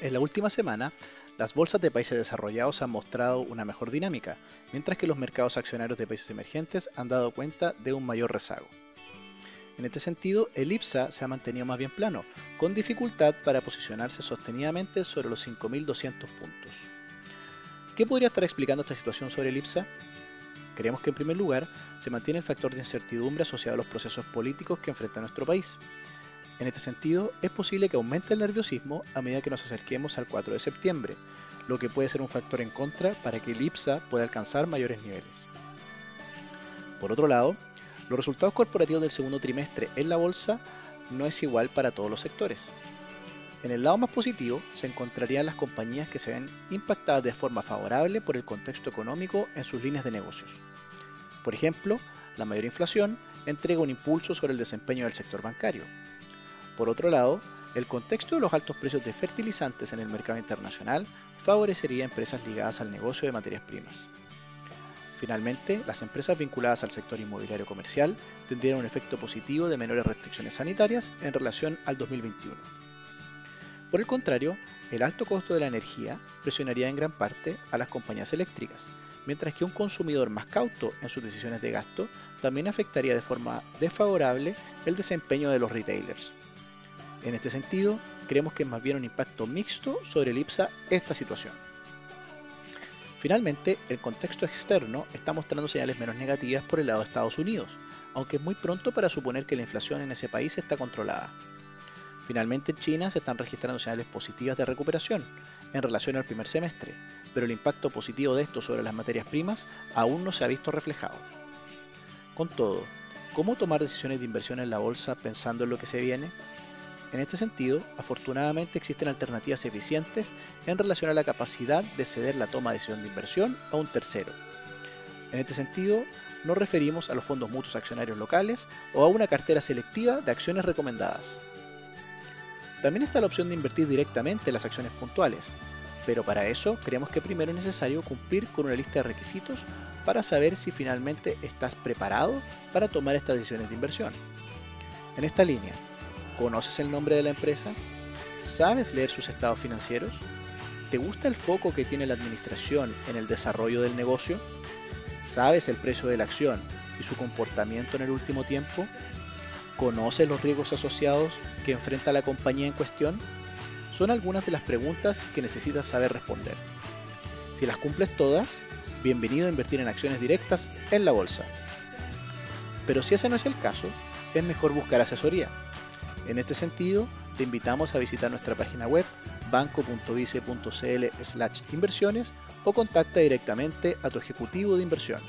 En la última semana, las bolsas de países desarrollados han mostrado una mejor dinámica, mientras que los mercados accionarios de países emergentes han dado cuenta de un mayor rezago. En este sentido, el IPSA se ha mantenido más bien plano, con dificultad para posicionarse sostenidamente sobre los 5.200 puntos. ¿Qué podría estar explicando esta situación sobre el IPSA? Creemos que en primer lugar se mantiene el factor de incertidumbre asociado a los procesos políticos que enfrenta nuestro país. En este sentido, es posible que aumente el nerviosismo a medida que nos acerquemos al 4 de septiembre, lo que puede ser un factor en contra para que el IPSA pueda alcanzar mayores niveles. Por otro lado, los resultados corporativos del segundo trimestre en la bolsa no es igual para todos los sectores. En el lado más positivo se encontrarían las compañías que se ven impactadas de forma favorable por el contexto económico en sus líneas de negocios. Por ejemplo, la mayor inflación entrega un impulso sobre el desempeño del sector bancario, por otro lado, el contexto de los altos precios de fertilizantes en el mercado internacional favorecería a empresas ligadas al negocio de materias primas. Finalmente, las empresas vinculadas al sector inmobiliario comercial tendrían un efecto positivo de menores restricciones sanitarias en relación al 2021. Por el contrario, el alto costo de la energía presionaría en gran parte a las compañías eléctricas, mientras que un consumidor más cauto en sus decisiones de gasto también afectaría de forma desfavorable el desempeño de los retailers. En este sentido, creemos que es más bien un impacto mixto sobre el IPSA esta situación. Finalmente, el contexto externo está mostrando señales menos negativas por el lado de Estados Unidos, aunque es muy pronto para suponer que la inflación en ese país está controlada. Finalmente, en China se están registrando señales positivas de recuperación en relación al primer semestre, pero el impacto positivo de esto sobre las materias primas aún no se ha visto reflejado. Con todo, ¿cómo tomar decisiones de inversión en la bolsa pensando en lo que se viene? En este sentido, afortunadamente existen alternativas eficientes en relación a la capacidad de ceder la toma de decisión de inversión a un tercero. En este sentido, nos referimos a los fondos mutuos accionarios locales o a una cartera selectiva de acciones recomendadas. También está la opción de invertir directamente en las acciones puntuales, pero para eso creemos que primero es necesario cumplir con una lista de requisitos para saber si finalmente estás preparado para tomar estas decisiones de inversión. En esta línea, ¿Conoces el nombre de la empresa? ¿Sabes leer sus estados financieros? ¿Te gusta el foco que tiene la administración en el desarrollo del negocio? ¿Sabes el precio de la acción y su comportamiento en el último tiempo? ¿Conoces los riesgos asociados que enfrenta la compañía en cuestión? Son algunas de las preguntas que necesitas saber responder. Si las cumples todas, bienvenido a invertir en acciones directas en la bolsa. Pero si ese no es el caso, es mejor buscar asesoría en este sentido, te invitamos a visitar nuestra página web banco.vice.cl inversiones o contacta directamente a tu ejecutivo de inversión.